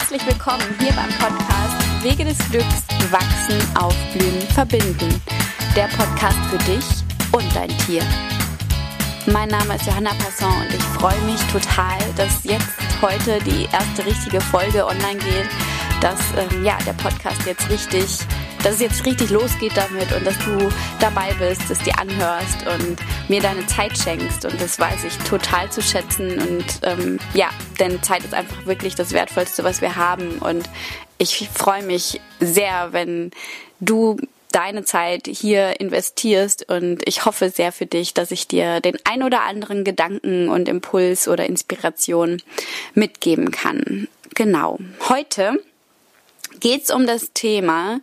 herzlich willkommen hier beim Podcast Wege des Glücks, Wachsen, Aufblühen, Verbinden. Der Podcast für dich und dein Tier. Mein Name ist Johanna Passon und ich freue mich total, dass jetzt heute die erste richtige Folge online geht, dass ähm, ja, der Podcast jetzt richtig dass es jetzt richtig losgeht damit und dass du dabei bist, es dir anhörst und mir deine Zeit schenkst. Und das weiß ich total zu schätzen. Und ähm, ja, denn Zeit ist einfach wirklich das Wertvollste, was wir haben. Und ich freue mich sehr, wenn du deine Zeit hier investierst und ich hoffe sehr für dich, dass ich dir den ein oder anderen Gedanken und Impuls oder Inspiration mitgeben kann. Genau. Heute geht's um das Thema,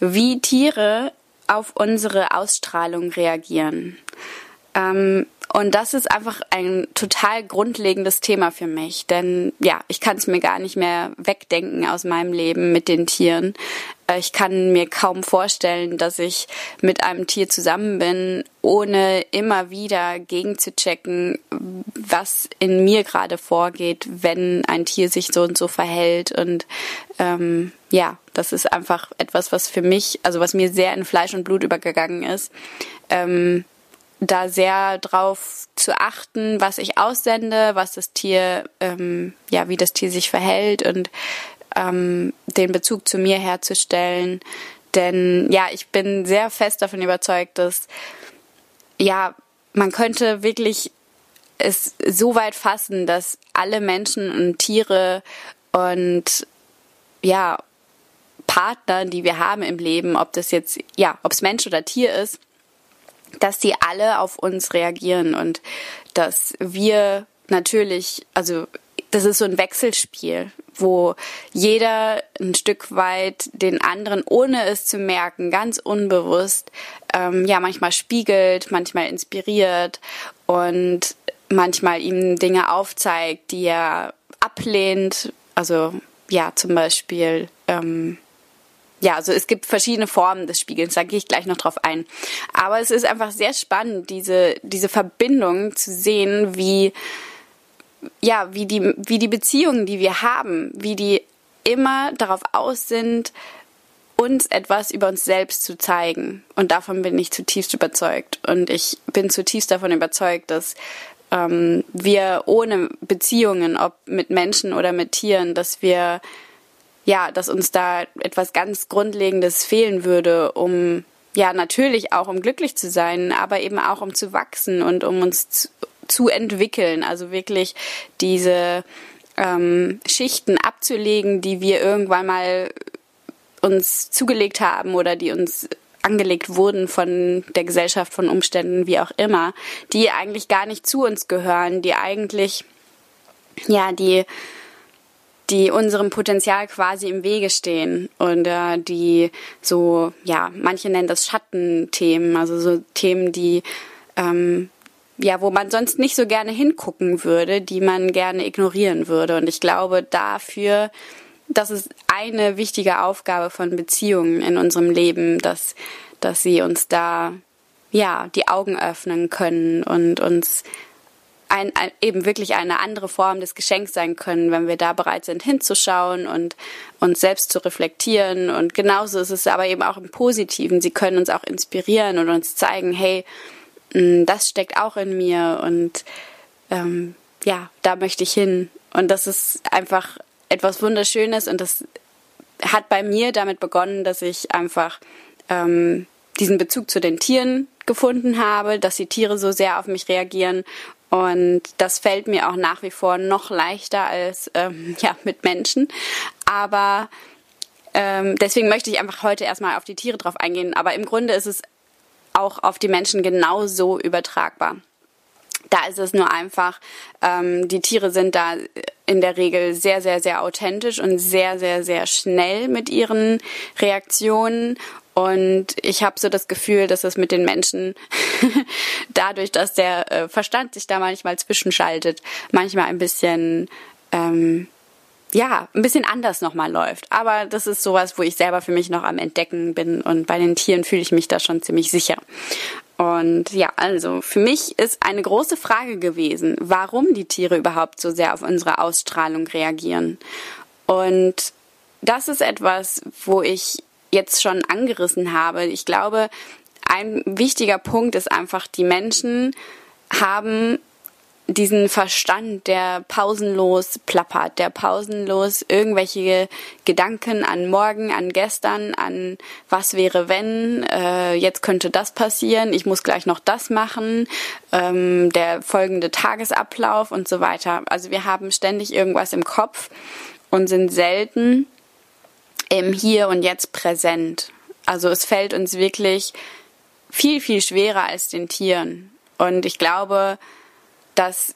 wie Tiere auf unsere Ausstrahlung reagieren. Ähm, und das ist einfach ein total grundlegendes Thema für mich, denn ja, ich kann es mir gar nicht mehr wegdenken aus meinem Leben mit den Tieren. Äh, ich kann mir kaum vorstellen, dass ich mit einem Tier zusammen bin, ohne immer wieder gegenzuchecken, was in mir gerade vorgeht, wenn ein Tier sich so und so verhält. Und ähm, ja, das ist einfach etwas, was für mich, also was mir sehr in Fleisch und Blut übergegangen ist. Ähm, da sehr drauf zu achten, was ich aussende, was das Tier, ähm, ja, wie das Tier sich verhält und ähm, den Bezug zu mir herzustellen. Denn ja, ich bin sehr fest davon überzeugt, dass ja, man könnte wirklich es so weit fassen, dass alle Menschen und Tiere und ja, Partner, die wir haben im Leben, ob das jetzt, ja, ob es Mensch oder Tier ist, dass die alle auf uns reagieren und dass wir natürlich, also das ist so ein Wechselspiel, wo jeder ein Stück weit den anderen, ohne es zu merken, ganz unbewusst, ähm, ja, manchmal spiegelt, manchmal inspiriert und manchmal ihm Dinge aufzeigt, die er ablehnt. Also ja, zum Beispiel ähm, ja, also es gibt verschiedene Formen des Spiegelns, da gehe ich gleich noch drauf ein. Aber es ist einfach sehr spannend, diese, diese Verbindung zu sehen, wie, ja, wie die, wie die Beziehungen, die wir haben, wie die immer darauf aus sind, uns etwas über uns selbst zu zeigen. Und davon bin ich zutiefst überzeugt. Und ich bin zutiefst davon überzeugt, dass ähm, wir ohne Beziehungen, ob mit Menschen oder mit Tieren, dass wir ja, dass uns da etwas ganz Grundlegendes fehlen würde, um ja natürlich auch um glücklich zu sein, aber eben auch um zu wachsen und um uns zu, zu entwickeln. Also wirklich diese ähm, Schichten abzulegen, die wir irgendwann mal uns zugelegt haben oder die uns angelegt wurden von der Gesellschaft, von Umständen, wie auch immer, die eigentlich gar nicht zu uns gehören, die eigentlich, ja, die die unserem Potenzial quasi im Wege stehen und äh, die so, ja, manche nennen das Schattenthemen, also so Themen, die ähm, ja, wo man sonst nicht so gerne hingucken würde, die man gerne ignorieren würde. Und ich glaube, dafür, das ist eine wichtige Aufgabe von Beziehungen in unserem Leben, dass, dass sie uns da, ja, die Augen öffnen können und uns ein, ein, eben wirklich eine andere Form des Geschenks sein können, wenn wir da bereit sind hinzuschauen und uns selbst zu reflektieren. Und genauso ist es aber eben auch im Positiven. Sie können uns auch inspirieren und uns zeigen, hey, mm, das steckt auch in mir und ähm, ja, da möchte ich hin. Und das ist einfach etwas Wunderschönes und das hat bei mir damit begonnen, dass ich einfach ähm, diesen Bezug zu den Tieren gefunden habe, dass die Tiere so sehr auf mich reagieren und das fällt mir auch nach wie vor noch leichter als ähm, ja, mit Menschen. Aber ähm, deswegen möchte ich einfach heute erstmal auf die Tiere drauf eingehen. Aber im Grunde ist es auch auf die Menschen genauso übertragbar. Da ist es nur einfach, ähm, die Tiere sind da in der Regel sehr, sehr, sehr authentisch und sehr, sehr, sehr schnell mit ihren Reaktionen und ich habe so das Gefühl, dass es mit den Menschen dadurch, dass der äh, Verstand sich da manchmal zwischenschaltet, manchmal ein bisschen ähm, ja, ein bisschen anders nochmal läuft. Aber das ist sowas, wo ich selber für mich noch am Entdecken bin und bei den Tieren fühle ich mich da schon ziemlich sicher. Und ja, also für mich ist eine große Frage gewesen, warum die Tiere überhaupt so sehr auf unsere Ausstrahlung reagieren. Und das ist etwas, wo ich jetzt schon angerissen habe. Ich glaube, ein wichtiger Punkt ist einfach, die Menschen haben diesen Verstand, der pausenlos plappert, der pausenlos irgendwelche Gedanken an morgen, an gestern, an was wäre wenn, äh, jetzt könnte das passieren, ich muss gleich noch das machen, ähm, der folgende Tagesablauf und so weiter. Also wir haben ständig irgendwas im Kopf und sind selten im Hier und Jetzt präsent. Also es fällt uns wirklich viel, viel schwerer als den Tieren. Und ich glaube, dass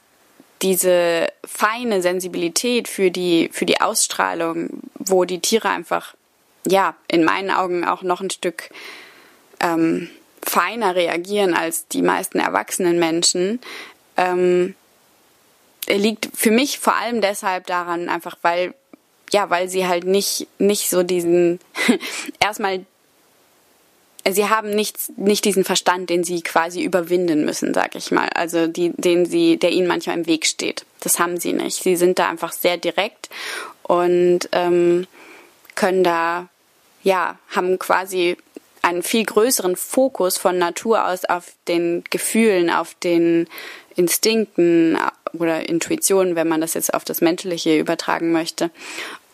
diese feine Sensibilität für die, für die Ausstrahlung, wo die Tiere einfach, ja, in meinen Augen auch noch ein Stück ähm, feiner reagieren als die meisten erwachsenen Menschen, ähm, liegt für mich vor allem deshalb daran, einfach weil, ja, weil sie halt nicht, nicht so diesen, erstmal sie haben nicht, nicht diesen Verstand, den sie quasi überwinden müssen, sag ich mal. Also die, den sie, der ihnen manchmal im Weg steht. Das haben sie nicht. Sie sind da einfach sehr direkt und ähm, können da, ja, haben quasi einen viel größeren Fokus von Natur aus auf den Gefühlen, auf den Instinkten oder Intuitionen, wenn man das jetzt auf das Menschliche übertragen möchte.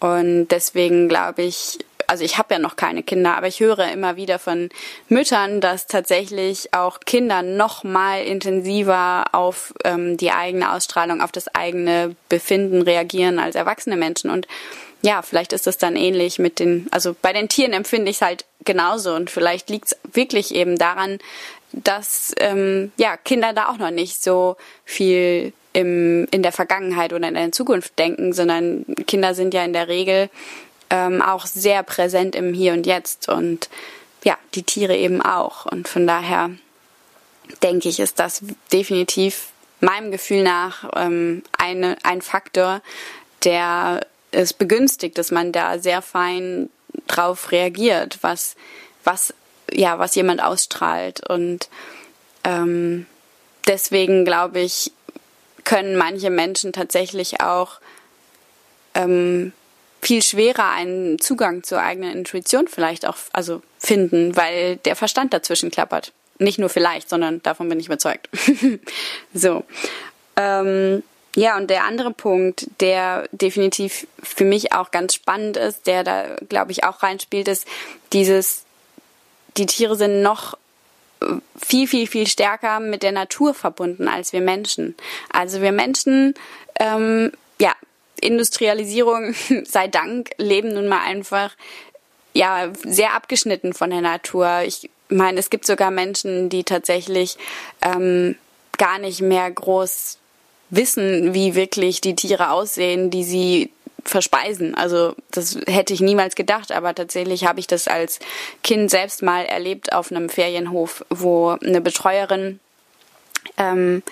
Und deswegen glaube ich, also ich habe ja noch keine Kinder, aber ich höre immer wieder von Müttern, dass tatsächlich auch Kinder noch mal intensiver auf ähm, die eigene Ausstrahlung, auf das eigene Befinden reagieren als erwachsene Menschen. Und ja, vielleicht ist es dann ähnlich mit den, also bei den Tieren empfinde ich es halt genauso. Und vielleicht liegt es wirklich eben daran, dass ähm, ja Kinder da auch noch nicht so viel im, in der Vergangenheit oder in der Zukunft denken, sondern Kinder sind ja in der Regel ähm, auch sehr präsent im Hier und Jetzt und ja, die Tiere eben auch. Und von daher denke ich, ist das definitiv meinem Gefühl nach ähm, eine, ein Faktor, der es begünstigt, dass man da sehr fein drauf reagiert, was, was, ja, was jemand ausstrahlt. Und ähm, deswegen glaube ich, können manche Menschen tatsächlich auch ähm, viel schwerer einen Zugang zur eigenen Intuition vielleicht auch also finden, weil der Verstand dazwischen klappert. Nicht nur vielleicht, sondern davon bin ich überzeugt. so. Ähm, ja, und der andere Punkt, der definitiv für mich auch ganz spannend ist, der da, glaube ich, auch reinspielt, ist dieses, die Tiere sind noch viel, viel, viel stärker mit der Natur verbunden als wir Menschen. Also wir Menschen, ähm, ja, Industrialisierung sei Dank leben nun mal einfach ja sehr abgeschnitten von der Natur. Ich meine, es gibt sogar Menschen, die tatsächlich ähm, gar nicht mehr groß wissen, wie wirklich die Tiere aussehen, die sie verspeisen. Also das hätte ich niemals gedacht, aber tatsächlich habe ich das als Kind selbst mal erlebt auf einem Ferienhof, wo eine Betreuerin ähm,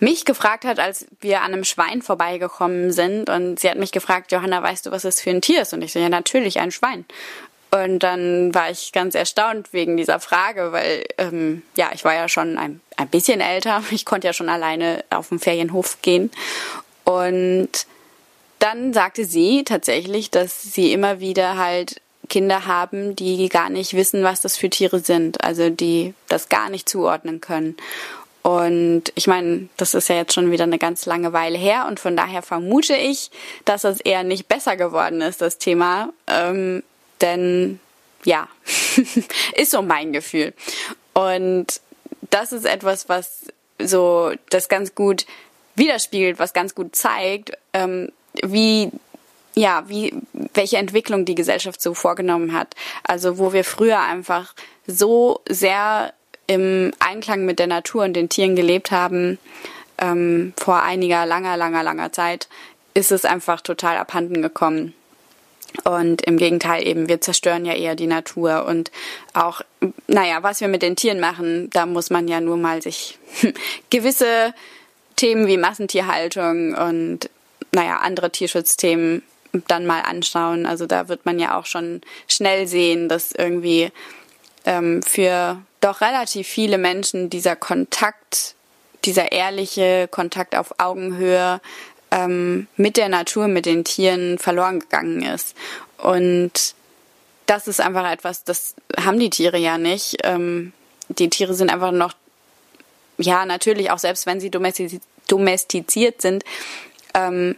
mich gefragt hat, als wir an einem Schwein vorbeigekommen sind und sie hat mich gefragt, Johanna, weißt du, was es für ein Tier ist? Und ich so, ja, natürlich, ein Schwein. Und dann war ich ganz erstaunt wegen dieser Frage, weil ähm, ja, ich war ja schon ein, ein bisschen älter. Ich konnte ja schon alleine auf den Ferienhof gehen. Und dann sagte sie tatsächlich, dass sie immer wieder halt Kinder haben, die gar nicht wissen, was das für Tiere sind, also die das gar nicht zuordnen können. Und ich meine, das ist ja jetzt schon wieder eine ganz lange Weile her und von daher vermute ich, dass es eher nicht besser geworden ist, das Thema. Ähm, denn ja, ist so mein Gefühl. Und das ist etwas, was so das ganz gut widerspiegelt, was ganz gut zeigt, ähm, wie ja, wie, welche Entwicklung die Gesellschaft so vorgenommen hat. Also, wo wir früher einfach so sehr im Einklang mit der Natur und den Tieren gelebt haben, ähm, vor einiger langer, langer, langer Zeit, ist es einfach total abhanden gekommen. Und im Gegenteil eben, wir zerstören ja eher die Natur und auch, naja, was wir mit den Tieren machen, da muss man ja nur mal sich gewisse Themen wie Massentierhaltung und, naja, andere Tierschutzthemen dann mal anschauen. Also da wird man ja auch schon schnell sehen, dass irgendwie ähm, für doch relativ viele Menschen dieser Kontakt, dieser ehrliche Kontakt auf Augenhöhe ähm, mit der Natur, mit den Tieren verloren gegangen ist. Und das ist einfach etwas, das haben die Tiere ja nicht. Ähm, die Tiere sind einfach noch, ja, natürlich auch selbst wenn sie domestiziert sind, ähm,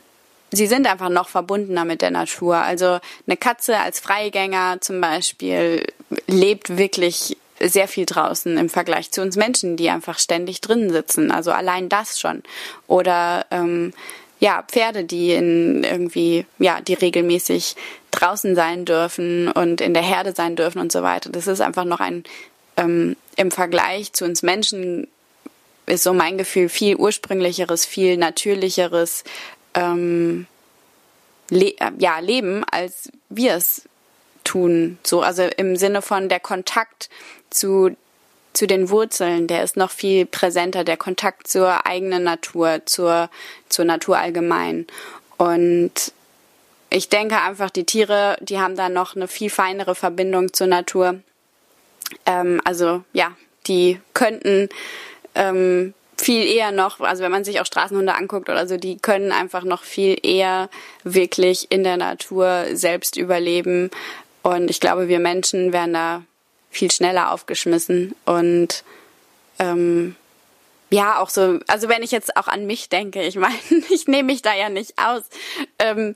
sie sind einfach noch verbundener mit der Natur. Also eine Katze als Freigänger zum Beispiel lebt wirklich sehr viel draußen im Vergleich zu uns Menschen, die einfach ständig drinnen sitzen. Also allein das schon. Oder ähm, ja, Pferde, die in irgendwie, ja, die regelmäßig draußen sein dürfen und in der Herde sein dürfen und so weiter. Das ist einfach noch ein ähm, im Vergleich zu uns Menschen ist so mein Gefühl viel ursprünglicheres, viel natürlicheres ähm, Le ja, Leben, als wir es tun. So, also im Sinne von der Kontakt zu, zu den Wurzeln, der ist noch viel präsenter, der Kontakt zur eigenen Natur, zur, zur Natur allgemein. Und ich denke einfach, die Tiere, die haben da noch eine viel feinere Verbindung zur Natur. Ähm, also ja, die könnten ähm, viel eher noch, also wenn man sich auch Straßenhunde anguckt oder so, die können einfach noch viel eher wirklich in der Natur selbst überleben. Und ich glaube, wir Menschen werden da viel schneller aufgeschmissen. Und ähm, ja, auch so, also wenn ich jetzt auch an mich denke, ich meine, ich nehme mich da ja nicht aus. Ähm,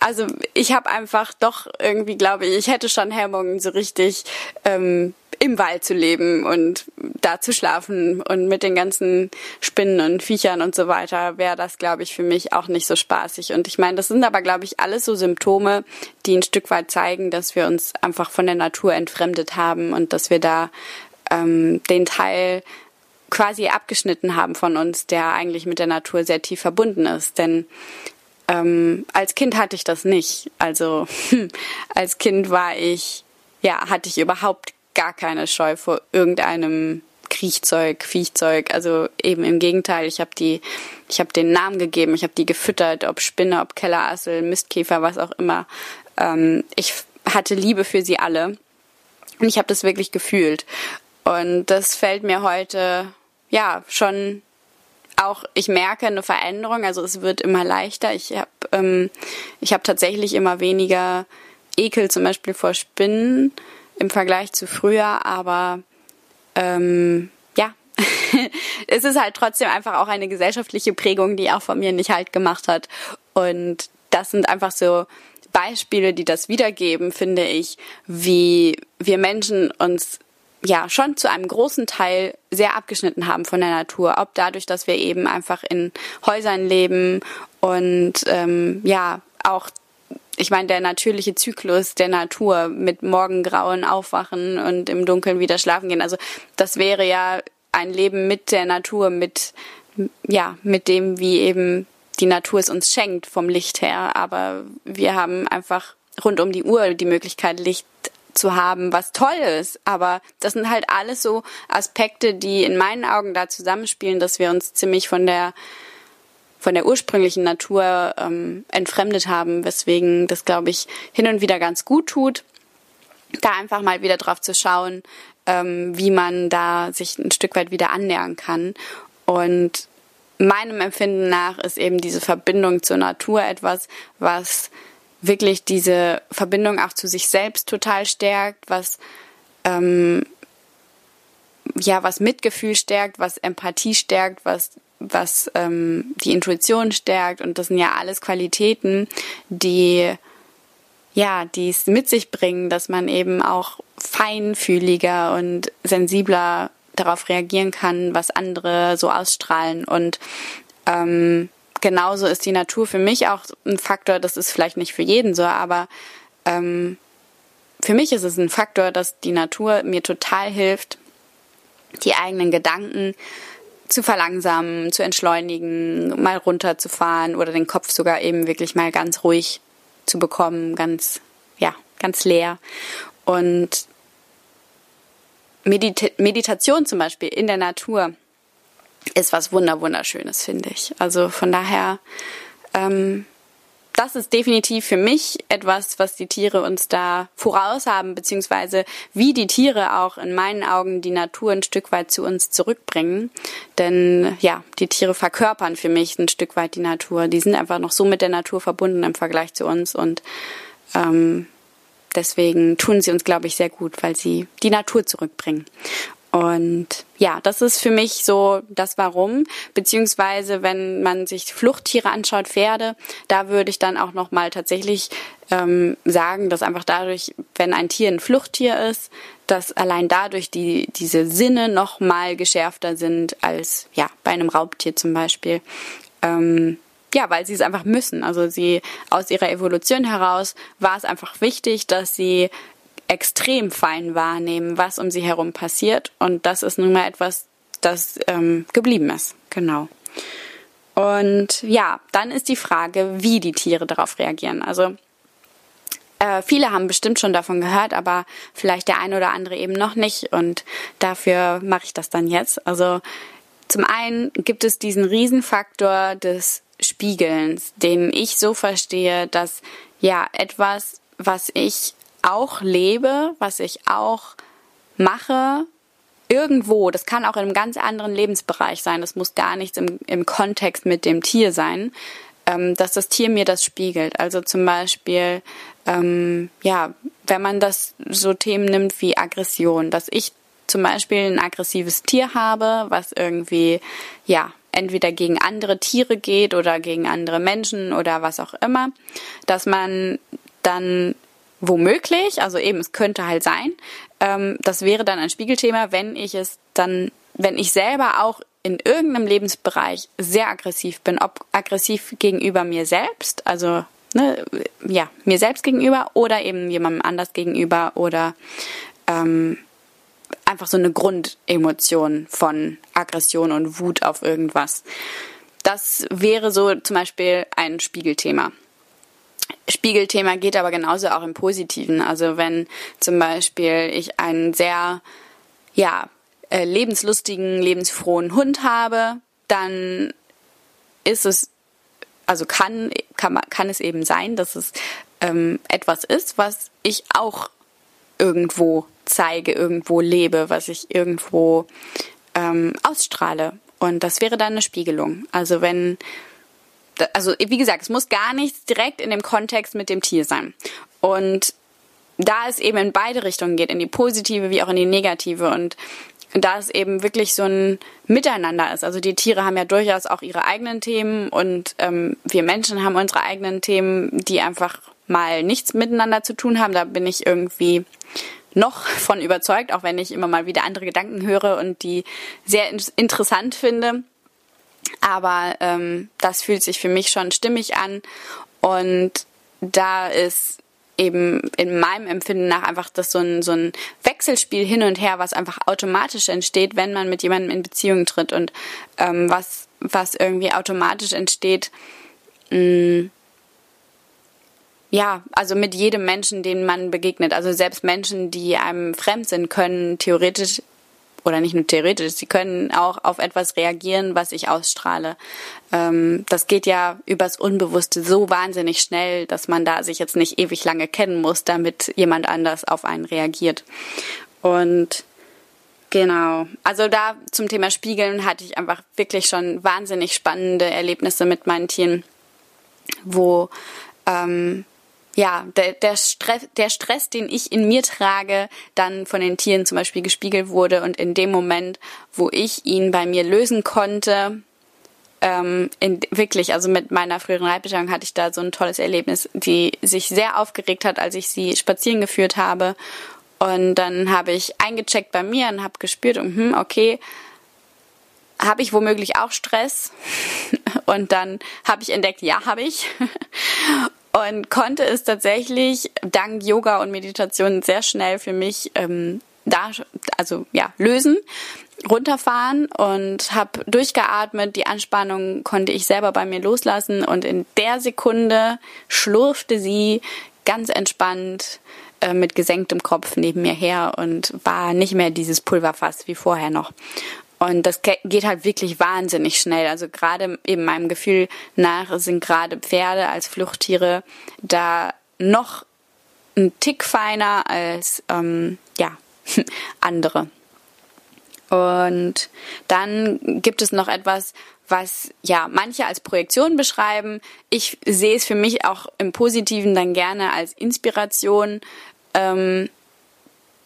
also ich habe einfach doch irgendwie, glaube ich, ich hätte schon Hemmungen, so richtig ähm, im Wald zu leben und da zu schlafen und mit den ganzen Spinnen und Viechern und so weiter wäre das, glaube ich, für mich auch nicht so spaßig. Und ich meine, das sind aber, glaube ich, alles so Symptome, die ein Stück weit zeigen, dass wir uns einfach von der Natur entfremdet haben und dass wir da ähm, den Teil quasi abgeschnitten haben von uns, der eigentlich mit der Natur sehr tief verbunden ist. Denn ähm, als Kind hatte ich das nicht. Also als Kind war ich, ja, hatte ich überhaupt gar keine Scheu vor irgendeinem Kriechzeug, Viechzeug. Also eben im Gegenteil, ich habe die, ich habe den Namen gegeben, ich habe die gefüttert, ob Spinne, ob Kellerassel, Mistkäfer, was auch immer. Ähm, ich hatte Liebe für sie alle und ich habe das wirklich gefühlt. Und das fällt mir heute ja schon auch. Ich merke eine Veränderung, also es wird immer leichter. Ich habe ähm, ich habe tatsächlich immer weniger Ekel zum Beispiel vor Spinnen im Vergleich zu früher, aber ähm, ja, es ist halt trotzdem einfach auch eine gesellschaftliche Prägung, die auch von mir nicht halt gemacht hat. Und das sind einfach so Beispiele, die das wiedergeben, finde ich, wie wir Menschen uns ja schon zu einem großen Teil sehr abgeschnitten haben von der Natur, ob dadurch, dass wir eben einfach in Häusern leben und ähm, ja auch ich meine, der natürliche Zyklus der Natur mit Morgengrauen aufwachen und im Dunkeln wieder schlafen gehen. Also das wäre ja ein Leben mit der Natur, mit, ja, mit dem, wie eben die Natur es uns schenkt vom Licht her. Aber wir haben einfach rund um die Uhr die Möglichkeit, Licht zu haben, was toll ist. Aber das sind halt alles so Aspekte, die in meinen Augen da zusammenspielen, dass wir uns ziemlich von der von der ursprünglichen Natur ähm, entfremdet haben, weswegen das, glaube ich, hin und wieder ganz gut tut, da einfach mal wieder drauf zu schauen, ähm, wie man da sich ein Stück weit wieder annähern kann. Und meinem Empfinden nach ist eben diese Verbindung zur Natur etwas, was wirklich diese Verbindung auch zu sich selbst total stärkt, was ähm, ja was Mitgefühl stärkt, was Empathie stärkt, was was ähm, die Intuition stärkt. Und das sind ja alles Qualitäten, die ja, die es mit sich bringen, dass man eben auch feinfühliger und sensibler darauf reagieren kann, was andere so ausstrahlen. Und ähm, genauso ist die Natur für mich auch ein Faktor, das ist vielleicht nicht für jeden so, aber ähm, für mich ist es ein Faktor, dass die Natur mir total hilft, die eigenen Gedanken zu verlangsamen, zu entschleunigen, mal runterzufahren oder den Kopf sogar eben wirklich mal ganz ruhig zu bekommen, ganz, ja, ganz leer. Und Medita Meditation zum Beispiel in der Natur ist was wunder wunderschönes, finde ich. Also von daher, ähm, das ist definitiv für mich etwas, was die Tiere uns da voraus haben, beziehungsweise wie die Tiere auch in meinen Augen die Natur ein Stück weit zu uns zurückbringen. Denn ja, die Tiere verkörpern für mich ein Stück weit die Natur. Die sind einfach noch so mit der Natur verbunden im Vergleich zu uns und ähm, deswegen tun sie uns, glaube ich, sehr gut, weil sie die Natur zurückbringen. Und ja, das ist für mich so das Warum, beziehungsweise wenn man sich Fluchttiere anschaut, Pferde, da würde ich dann auch noch mal tatsächlich ähm, sagen, dass einfach dadurch, wenn ein Tier ein Fluchttier ist, dass allein dadurch die diese Sinne noch mal geschärfter sind als ja bei einem Raubtier zum Beispiel. Ähm, ja, weil sie es einfach müssen. Also sie aus ihrer Evolution heraus war es einfach wichtig, dass sie extrem fein wahrnehmen, was um sie herum passiert. Und das ist nun mal etwas, das ähm, geblieben ist. Genau. Und ja, dann ist die Frage, wie die Tiere darauf reagieren. Also äh, viele haben bestimmt schon davon gehört, aber vielleicht der eine oder andere eben noch nicht. Und dafür mache ich das dann jetzt. Also zum einen gibt es diesen Riesenfaktor des Spiegelns, den ich so verstehe, dass ja etwas, was ich auch lebe, was ich auch mache, irgendwo, das kann auch in einem ganz anderen Lebensbereich sein, das muss gar nichts im, im Kontext mit dem Tier sein, ähm, dass das Tier mir das spiegelt. Also zum Beispiel, ähm, ja, wenn man das so Themen nimmt wie Aggression, dass ich zum Beispiel ein aggressives Tier habe, was irgendwie, ja, entweder gegen andere Tiere geht oder gegen andere Menschen oder was auch immer, dass man dann womöglich, also eben, es könnte halt sein, ähm, das wäre dann ein Spiegelthema, wenn ich es dann, wenn ich selber auch in irgendeinem Lebensbereich sehr aggressiv bin, ob aggressiv gegenüber mir selbst, also ne, ja, mir selbst gegenüber oder eben jemandem anders gegenüber oder ähm, einfach so eine Grundemotion von Aggression und Wut auf irgendwas. Das wäre so zum Beispiel ein Spiegelthema. Spiegelthema geht aber genauso auch im Positiven. Also wenn zum Beispiel ich einen sehr, ja, äh, lebenslustigen, lebensfrohen Hund habe, dann ist es, also kann, kann, kann es eben sein, dass es ähm, etwas ist, was ich auch irgendwo zeige, irgendwo lebe, was ich irgendwo ähm, ausstrahle. Und das wäre dann eine Spiegelung. Also wenn also wie gesagt, es muss gar nichts direkt in dem Kontext mit dem Tier sein. Und da es eben in beide Richtungen geht, in die positive wie auch in die negative und da es eben wirklich so ein Miteinander ist. Also die Tiere haben ja durchaus auch ihre eigenen Themen und ähm, wir Menschen haben unsere eigenen Themen, die einfach mal nichts miteinander zu tun haben. Da bin ich irgendwie noch von überzeugt, auch wenn ich immer mal wieder andere Gedanken höre und die sehr interessant finde. Aber ähm, das fühlt sich für mich schon stimmig an. Und da ist eben in meinem Empfinden nach einfach das so ein, so ein Wechselspiel hin und her, was einfach automatisch entsteht, wenn man mit jemandem in Beziehung tritt und ähm, was, was irgendwie automatisch entsteht, mh, mm, ja, also mit jedem Menschen, den man begegnet. Also selbst Menschen, die einem fremd sind, können theoretisch oder nicht nur theoretisch, sie können auch auf etwas reagieren, was ich ausstrahle. Ähm, das geht ja übers Unbewusste so wahnsinnig schnell, dass man da sich jetzt nicht ewig lange kennen muss, damit jemand anders auf einen reagiert. Und Genau. Also da zum Thema Spiegeln hatte ich einfach wirklich schon wahnsinnig spannende Erlebnisse mit meinen Tieren, wo ähm, ja, der, der, Stress, der Stress, den ich in mir trage, dann von den Tieren zum Beispiel gespiegelt wurde und in dem Moment, wo ich ihn bei mir lösen konnte, ähm, in, wirklich, also mit meiner früheren Reitbeteiligung hatte ich da so ein tolles Erlebnis, die sich sehr aufgeregt hat, als ich sie spazieren geführt habe. Und dann habe ich eingecheckt bei mir und habe gespürt, hm, okay, habe ich womöglich auch Stress? Und dann habe ich entdeckt, ja, habe ich und konnte es tatsächlich dank Yoga und Meditation sehr schnell für mich ähm, da, also ja, lösen, runterfahren und habe durchgeatmet. Die Anspannung konnte ich selber bei mir loslassen und in der Sekunde schlurfte sie ganz entspannt äh, mit gesenktem Kopf neben mir her und war nicht mehr dieses Pulverfass wie vorher noch. Und das geht halt wirklich wahnsinnig schnell. Also gerade eben meinem Gefühl nach sind gerade Pferde als Fluchttiere da noch ein Tick feiner als ähm, ja andere. Und dann gibt es noch etwas, was ja manche als Projektion beschreiben. Ich sehe es für mich auch im Positiven dann gerne als Inspiration. Ähm,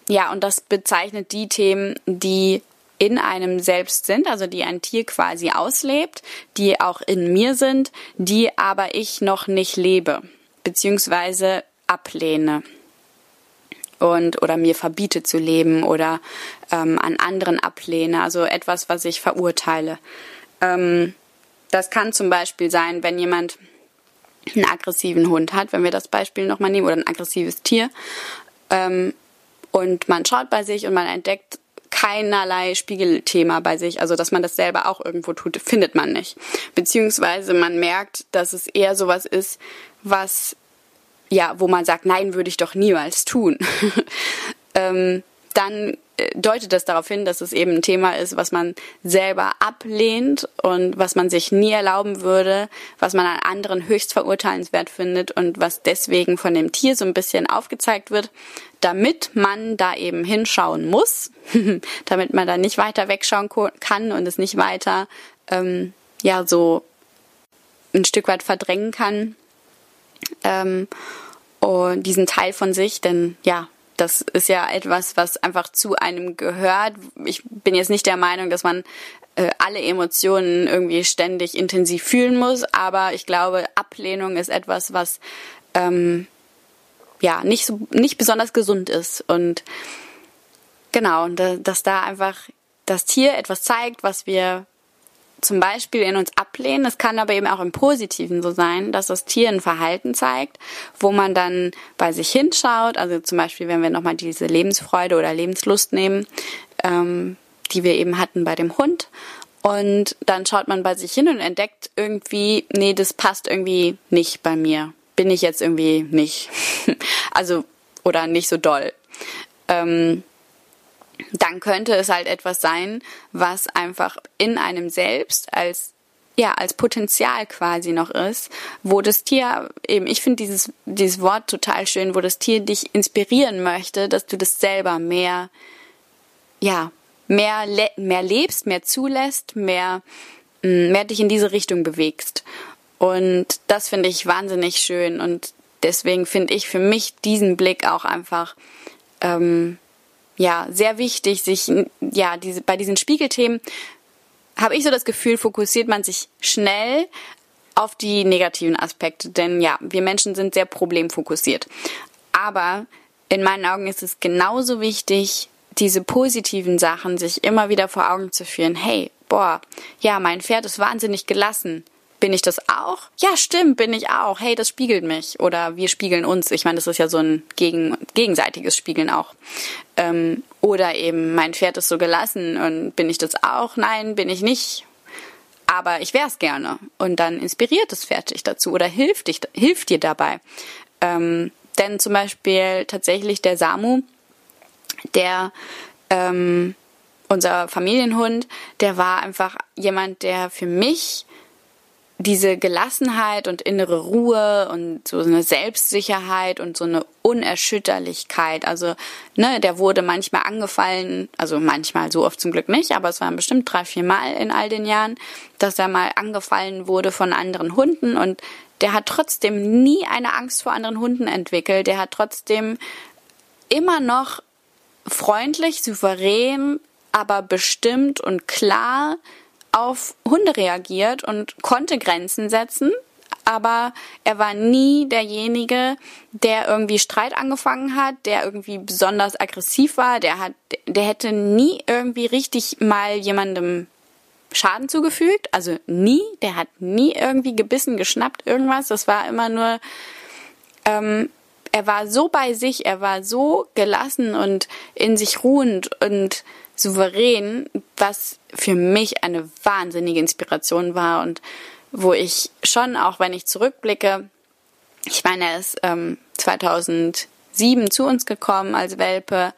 ja, und das bezeichnet die Themen, die in einem selbst sind, also die ein Tier quasi auslebt, die auch in mir sind, die aber ich noch nicht lebe, beziehungsweise ablehne und oder mir verbiete zu leben oder ähm, an anderen ablehne, also etwas, was ich verurteile. Ähm, das kann zum Beispiel sein, wenn jemand einen aggressiven Hund hat, wenn wir das Beispiel nochmal nehmen, oder ein aggressives Tier, ähm, und man schaut bei sich und man entdeckt keinerlei Spiegelthema bei sich, also dass man das selber auch irgendwo tut, findet man nicht. Beziehungsweise man merkt, dass es eher sowas ist, was, ja, wo man sagt, nein, würde ich doch niemals tun. ähm, dann deutet das darauf hin, dass es eben ein Thema ist, was man selber ablehnt und was man sich nie erlauben würde, was man an anderen höchst verurteilenswert findet und was deswegen von dem Tier so ein bisschen aufgezeigt wird, damit man da eben hinschauen muss, damit man da nicht weiter wegschauen kann und es nicht weiter ähm, ja so ein Stück weit verdrängen kann ähm, und diesen Teil von sich, denn ja das ist ja etwas, was einfach zu einem gehört. Ich bin jetzt nicht der Meinung, dass man äh, alle Emotionen irgendwie ständig intensiv fühlen muss, aber ich glaube, Ablehnung ist etwas, was ähm, ja nicht so nicht besonders gesund ist und genau, dass da einfach das Tier etwas zeigt, was wir zum Beispiel in uns ablehnen. Es kann aber eben auch im Positiven so sein, dass das Tier ein Verhalten zeigt, wo man dann bei sich hinschaut. Also zum Beispiel, wenn wir nochmal diese Lebensfreude oder Lebenslust nehmen, ähm, die wir eben hatten bei dem Hund. Und dann schaut man bei sich hin und entdeckt irgendwie, nee, das passt irgendwie nicht bei mir. Bin ich jetzt irgendwie nicht. also, oder nicht so doll. Ähm, dann könnte es halt etwas sein, was einfach in einem selbst als ja, als Potenzial quasi noch ist, wo das Tier eben, ich finde dieses, dieses Wort total schön, wo das Tier dich inspirieren möchte, dass du das selber mehr, ja, mehr, le mehr lebst, mehr zulässt, mehr, mm, mehr dich in diese Richtung bewegst. Und das finde ich wahnsinnig schön und deswegen finde ich für mich diesen Blick auch einfach, ähm, ja sehr wichtig, sich ja diese bei diesen Spiegelthemen habe ich so das Gefühl, fokussiert man sich schnell auf die negativen Aspekte, denn ja, wir Menschen sind sehr problemfokussiert. Aber in meinen Augen ist es genauso wichtig, diese positiven Sachen sich immer wieder vor Augen zu führen. Hey, boah, ja, mein Pferd ist wahnsinnig gelassen. Bin ich das auch? Ja, stimmt, bin ich auch. Hey, das spiegelt mich. Oder wir spiegeln uns. Ich meine, das ist ja so ein gegen, gegenseitiges Spiegeln auch. Ähm, oder eben, mein Pferd ist so gelassen und bin ich das auch? Nein, bin ich nicht. Aber ich wäre es gerne. Und dann inspiriert das Pferd dich dazu oder hilft, dich, hilft dir dabei. Ähm, denn zum Beispiel tatsächlich der Samu, der ähm, unser Familienhund, der war einfach jemand, der für mich diese Gelassenheit und innere Ruhe und so eine Selbstsicherheit und so eine Unerschütterlichkeit. Also, ne, der wurde manchmal angefallen, also manchmal, so oft zum Glück nicht, aber es waren bestimmt drei, vier Mal in all den Jahren, dass er mal angefallen wurde von anderen Hunden und der hat trotzdem nie eine Angst vor anderen Hunden entwickelt. Der hat trotzdem immer noch freundlich, souverän, aber bestimmt und klar auf Hunde reagiert und konnte Grenzen setzen, aber er war nie derjenige, der irgendwie Streit angefangen hat, der irgendwie besonders aggressiv war, der hat, der hätte nie irgendwie richtig mal jemandem Schaden zugefügt, also nie, der hat nie irgendwie gebissen, geschnappt, irgendwas, das war immer nur, ähm, er war so bei sich, er war so gelassen und in sich ruhend und souverän, was für mich eine wahnsinnige Inspiration war und wo ich schon, auch wenn ich zurückblicke, ich meine, er ist ähm, 2007 zu uns gekommen als Welpe,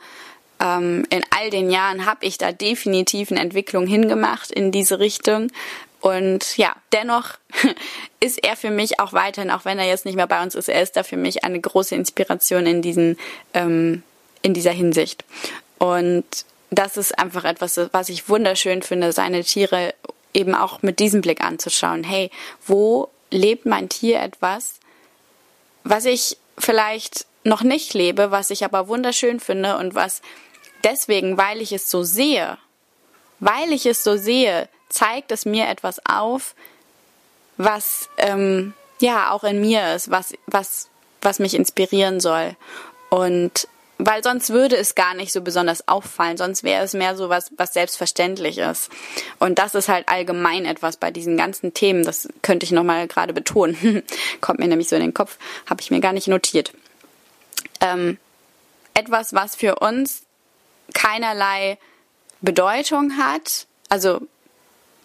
ähm, in all den Jahren habe ich da definitiv eine Entwicklung hingemacht in diese Richtung. Und ja, dennoch ist er für mich auch weiterhin, auch wenn er jetzt nicht mehr bei uns ist, er ist da für mich eine große Inspiration in diesen, ähm, in dieser Hinsicht. Und das ist einfach etwas, was ich wunderschön finde, seine Tiere eben auch mit diesem Blick anzuschauen. Hey, wo lebt mein Tier etwas, was ich vielleicht noch nicht lebe, was ich aber wunderschön finde und was deswegen, weil ich es so sehe, weil ich es so sehe, zeigt es mir etwas auf, was ähm, ja auch in mir ist, was was was mich inspirieren soll und weil sonst würde es gar nicht so besonders auffallen, sonst wäre es mehr so was, was selbstverständlich ist. Und das ist halt allgemein etwas bei diesen ganzen Themen, das könnte ich nochmal gerade betonen, kommt mir nämlich so in den Kopf, habe ich mir gar nicht notiert. Ähm, etwas, was für uns keinerlei Bedeutung hat, also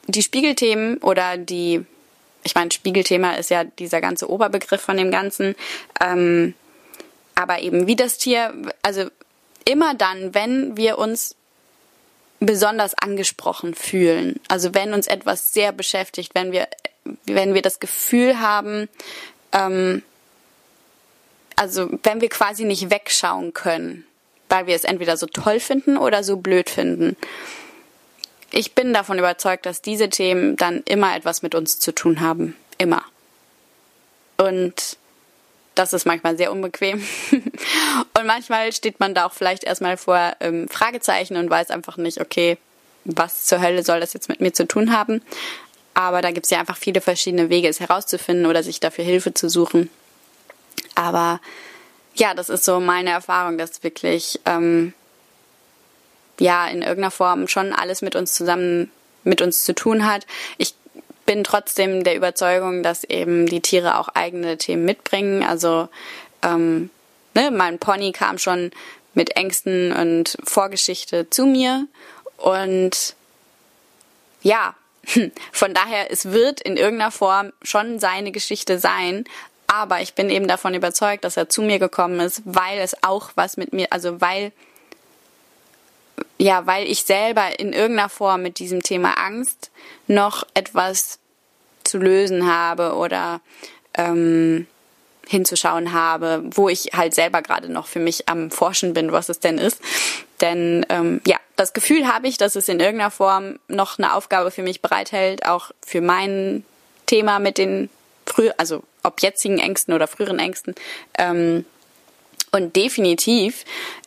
die Spiegelthemen oder die, ich meine, Spiegelthema ist ja dieser ganze Oberbegriff von dem Ganzen, ähm, aber eben wie das Tier, also immer dann, wenn wir uns besonders angesprochen fühlen, also wenn uns etwas sehr beschäftigt, wenn wir, wenn wir das Gefühl haben, ähm, also wenn wir quasi nicht wegschauen können, weil wir es entweder so toll finden oder so blöd finden. Ich bin davon überzeugt, dass diese Themen dann immer etwas mit uns zu tun haben. Immer. Und das ist manchmal sehr unbequem. und manchmal steht man da auch vielleicht erstmal vor ähm, Fragezeichen und weiß einfach nicht, okay, was zur Hölle soll das jetzt mit mir zu tun haben. Aber da gibt es ja einfach viele verschiedene Wege, es herauszufinden oder sich dafür Hilfe zu suchen. Aber ja, das ist so meine Erfahrung, dass wirklich ähm, ja in irgendeiner Form schon alles mit uns zusammen mit uns zu tun hat. Ich bin trotzdem der Überzeugung, dass eben die Tiere auch eigene Themen mitbringen. Also ähm, ne, mein Pony kam schon mit Ängsten und Vorgeschichte zu mir und ja, von daher, es wird in irgendeiner Form schon seine Geschichte sein, aber ich bin eben davon überzeugt, dass er zu mir gekommen ist, weil es auch was mit mir, also weil ja, weil ich selber in irgendeiner Form mit diesem Thema Angst noch etwas zu lösen habe oder ähm, hinzuschauen habe, wo ich halt selber gerade noch für mich am Forschen bin, was es denn ist. Denn ähm, ja, das Gefühl habe ich, dass es in irgendeiner Form noch eine Aufgabe für mich bereithält, auch für mein Thema mit den früher, also ob jetzigen Ängsten oder früheren Ängsten. Ähm, und definitiv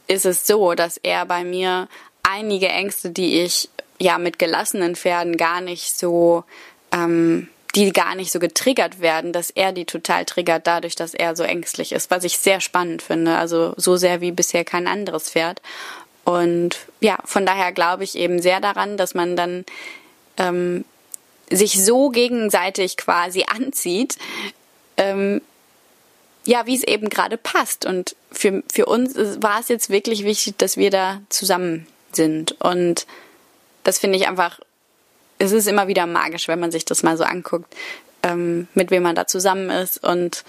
ist es so, dass er bei mir einige Ängste, die ich ja mit gelassenen Pferden gar nicht so, ähm, die gar nicht so getriggert werden, dass er die total triggert dadurch, dass er so ängstlich ist, was ich sehr spannend finde. Also so sehr wie bisher kein anderes Pferd. Und ja, von daher glaube ich eben sehr daran, dass man dann ähm, sich so gegenseitig quasi anzieht, ähm, ja, wie es eben gerade passt. Und für, für uns war es jetzt wirklich wichtig, dass wir da zusammen sind. Und das finde ich einfach, es ist immer wieder magisch, wenn man sich das mal so anguckt, ähm, mit wem man da zusammen ist und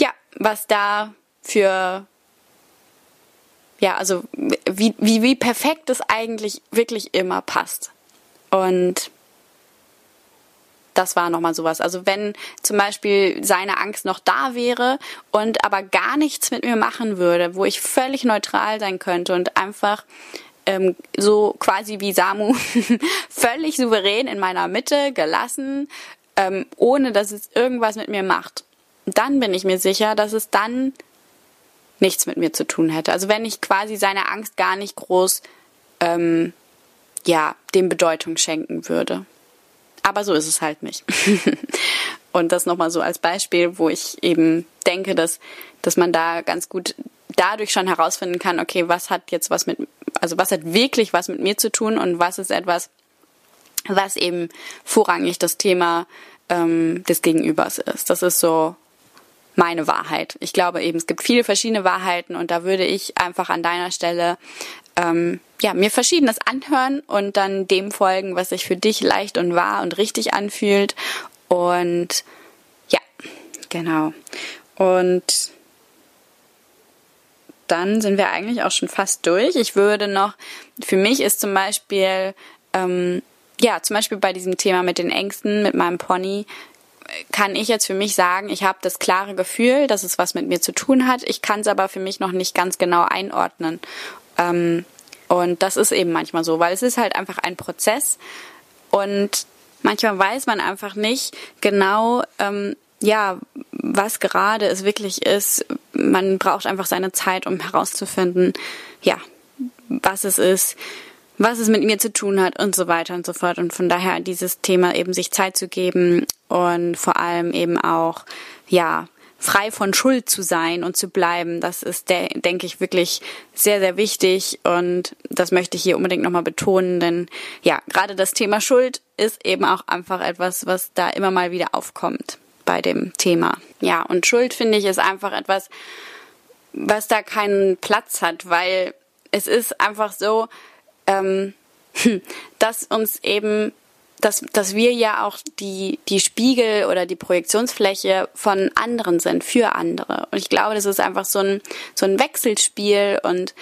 ja, was da für ja, also wie, wie, wie perfekt es eigentlich wirklich immer passt. Und das war nochmal sowas. Also wenn zum Beispiel seine Angst noch da wäre und aber gar nichts mit mir machen würde, wo ich völlig neutral sein könnte und einfach ähm, so quasi wie Samu völlig souverän in meiner Mitte, gelassen, ähm, ohne dass es irgendwas mit mir macht, dann bin ich mir sicher, dass es dann nichts mit mir zu tun hätte. Also wenn ich quasi seine Angst gar nicht groß ähm, ja dem Bedeutung schenken würde. Aber so ist es halt nicht. Und das nochmal so als Beispiel, wo ich eben denke, dass, dass man da ganz gut dadurch schon herausfinden kann, okay, was hat jetzt was mit, also was hat wirklich was mit mir zu tun und was ist etwas, was eben vorrangig das Thema ähm, des Gegenübers ist. Das ist so meine Wahrheit. Ich glaube eben, es gibt viele verschiedene Wahrheiten und da würde ich einfach an deiner Stelle ähm, ja, mir Verschiedenes anhören und dann dem folgen, was sich für dich leicht und wahr und richtig anfühlt. Und ja, genau. Und dann sind wir eigentlich auch schon fast durch. Ich würde noch, für mich ist zum Beispiel, ähm, ja, zum Beispiel bei diesem Thema mit den Ängsten, mit meinem Pony, kann ich jetzt für mich sagen, ich habe das klare Gefühl, dass es was mit mir zu tun hat. Ich kann es aber für mich noch nicht ganz genau einordnen. Ähm, und das ist eben manchmal so, weil es ist halt einfach ein Prozess und manchmal weiß man einfach nicht genau, ähm, ja, was gerade es wirklich ist. Man braucht einfach seine Zeit, um herauszufinden, ja, was es ist, was es mit mir zu tun hat und so weiter und so fort. Und von daher dieses Thema eben sich Zeit zu geben und vor allem eben auch, ja, frei von Schuld zu sein und zu bleiben, das ist, denke ich, wirklich sehr, sehr wichtig und das möchte ich hier unbedingt nochmal betonen, denn ja, gerade das Thema Schuld ist eben auch einfach etwas, was da immer mal wieder aufkommt bei dem Thema. Ja, und Schuld finde ich ist einfach etwas, was da keinen Platz hat, weil es ist einfach so, ähm, dass uns eben, dass, dass wir ja auch die, die Spiegel oder die Projektionsfläche von anderen sind, für andere. Und ich glaube, das ist einfach so ein, so ein Wechselspiel und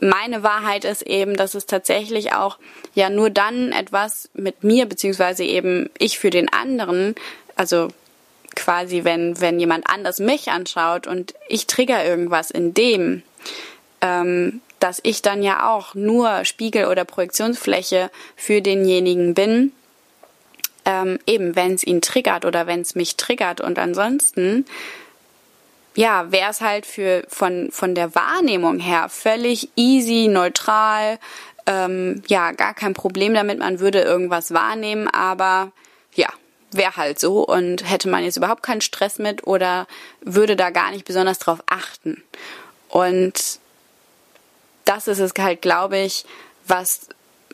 meine Wahrheit ist eben, dass es tatsächlich auch ja nur dann etwas mit mir, beziehungsweise eben ich für den anderen, also quasi, wenn, wenn jemand anders mich anschaut und ich trigger irgendwas in dem, ähm, dass ich dann ja auch nur Spiegel oder Projektionsfläche für denjenigen bin, ähm, eben wenn es ihn triggert oder wenn es mich triggert. Und ansonsten, ja, wäre es halt für von, von der Wahrnehmung her völlig easy, neutral, ähm, ja, gar kein Problem damit, man würde irgendwas wahrnehmen, aber wäre halt so und hätte man jetzt überhaupt keinen Stress mit oder würde da gar nicht besonders drauf achten. Und das ist es halt, glaube ich, was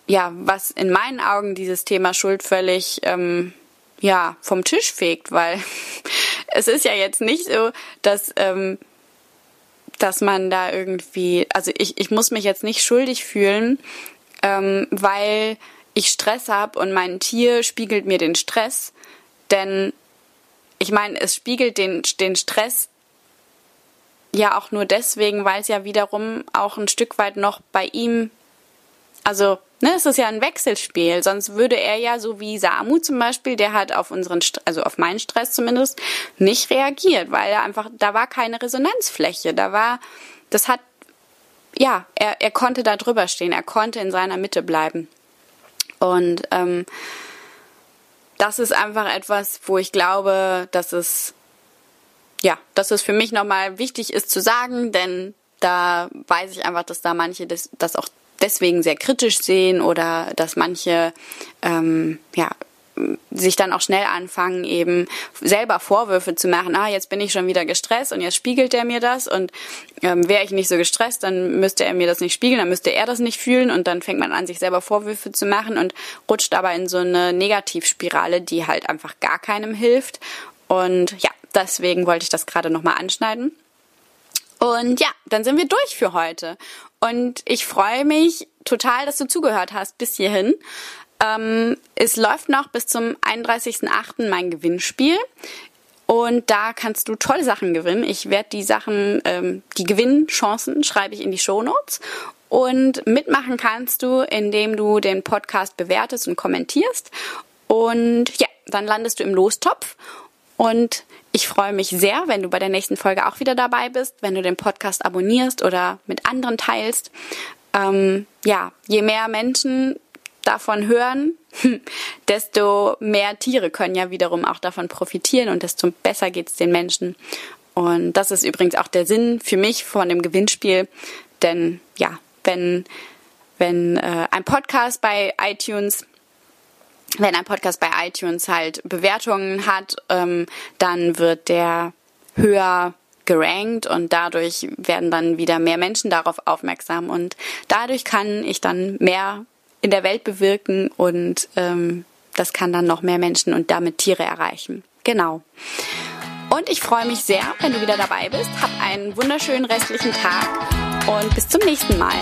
ja, was in meinen Augen dieses Thema Schuld völlig ähm, ja vom Tisch fegt, weil es ist ja jetzt nicht so, dass ähm, dass man da irgendwie, also ich, ich muss mich jetzt nicht schuldig fühlen, ähm, weil ich Stress habe und mein Tier spiegelt mir den Stress, denn ich meine, es spiegelt den, den Stress ja auch nur deswegen, weil es ja wiederum auch ein Stück weit noch bei ihm, also ne, es ist ja ein Wechselspiel, sonst würde er ja so wie Samu zum Beispiel, der hat auf unseren, also auf meinen Stress zumindest nicht reagiert, weil er einfach, da war keine Resonanzfläche, da war, das hat, ja, er, er konnte da drüber stehen, er konnte in seiner Mitte bleiben. Und ähm, das ist einfach etwas, wo ich glaube, dass es ja, dass es für mich nochmal wichtig ist zu sagen, denn da weiß ich einfach, dass da manche das, das auch deswegen sehr kritisch sehen oder dass manche ähm, ja sich dann auch schnell anfangen, eben selber Vorwürfe zu machen. Ah, jetzt bin ich schon wieder gestresst und jetzt spiegelt er mir das und ähm, wäre ich nicht so gestresst, dann müsste er mir das nicht spiegeln, dann müsste er das nicht fühlen und dann fängt man an, sich selber Vorwürfe zu machen und rutscht aber in so eine Negativspirale, die halt einfach gar keinem hilft. Und ja, Deswegen wollte ich das gerade nochmal anschneiden. Und ja, dann sind wir durch für heute. Und ich freue mich total, dass du zugehört hast bis hierhin. Ähm, es läuft noch bis zum 31.08. mein Gewinnspiel. Und da kannst du tolle Sachen gewinnen. Ich werde die Sachen, ähm, die Gewinnchancen schreibe ich in die Show Notes. Und mitmachen kannst du, indem du den Podcast bewertest und kommentierst. Und ja, dann landest du im Lostopf. Und ich freue mich sehr, wenn du bei der nächsten Folge auch wieder dabei bist, wenn du den Podcast abonnierst oder mit anderen teilst. Ähm, ja, je mehr Menschen davon hören, desto mehr Tiere können ja wiederum auch davon profitieren und desto besser geht es den Menschen. Und das ist übrigens auch der Sinn für mich von dem Gewinnspiel, denn ja, wenn wenn äh, ein Podcast bei iTunes wenn ein Podcast bei iTunes halt Bewertungen hat, ähm, dann wird der höher gerankt und dadurch werden dann wieder mehr Menschen darauf aufmerksam und dadurch kann ich dann mehr in der Welt bewirken und ähm, das kann dann noch mehr Menschen und damit Tiere erreichen. Genau. Und ich freue mich sehr, wenn du wieder dabei bist. Hab einen wunderschönen restlichen Tag und bis zum nächsten Mal.